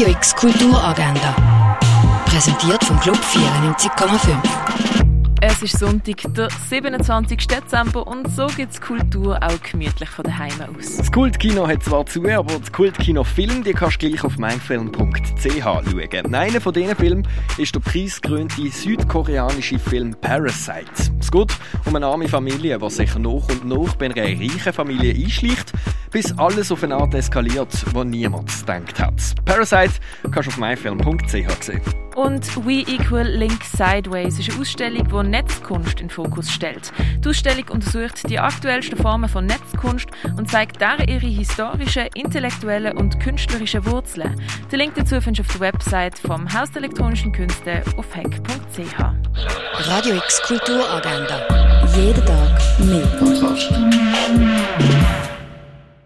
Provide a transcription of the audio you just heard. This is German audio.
Radio X Kulturagenda. Präsentiert vom Club 94,5. Es ist Sonntag, der 27. Dezember und so gibt es Kultur auch gemütlich von daheim aus. Das Kultkino hat zwar zu, aber das Kultkino-Film kannst du gleich auf meinfilm.ch schauen. Einer von diesen Filmen ist der preisgekrönte südkoreanische Film Parasite. Es geht um eine arme Familie, die sich nach und nach bei einer reichen Familie einschleicht, bis alles auf eine Art eskaliert, wo niemand gedacht hat. Parasite kannst du auf myfilm.ch sehen. Und We Equal Link Sideways ist eine Ausstellung, die Netzkunst in den Fokus stellt. Die Ausstellung untersucht die aktuellsten Formen von Netzkunst und zeigt darin ihre historischen, intellektuellen und künstlerischen Wurzeln. Den Link dazu findest du auf der Website vom Haus der elektronischen Künste auf heck.ch. Radio X Kulturagenda. Jeden Tag mehr. Kontrast.